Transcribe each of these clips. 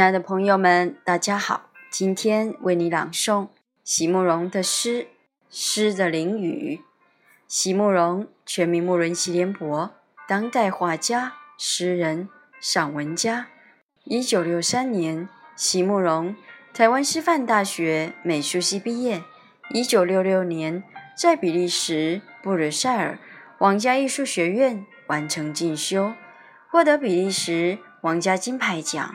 亲爱的朋友们，大家好！今天为你朗诵席慕容的诗《诗的淋雨》。席慕容，全名慕容席联博，当代画家、诗人、散文家。一九六三年，席慕容台湾师范大学美术系毕业。一九六六年，在比利时布鲁塞尔皇家艺术学院完成进修，获得比利时皇家金牌奖。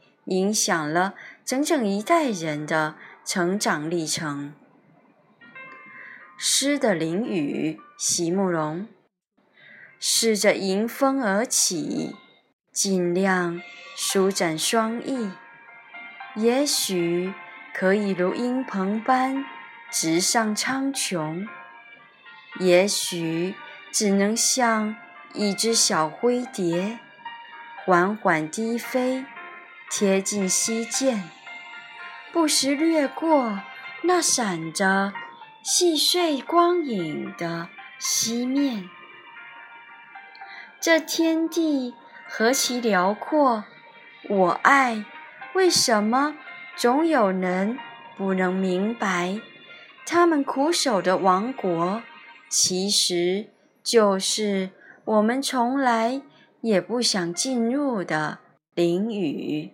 影响了整整一代人的成长历程。诗的淋雨，席慕容。试着迎风而起，尽量舒展双翼，也许可以如鹰鹏般直上苍穹，也许只能像一只小灰蝶，缓缓低飞。贴近溪涧，不时掠过那闪着细碎光影的溪面。这天地何其辽阔！我爱，为什么总有人不能明白？他们苦守的王国，其实就是我们从来也不想进入的囹圄。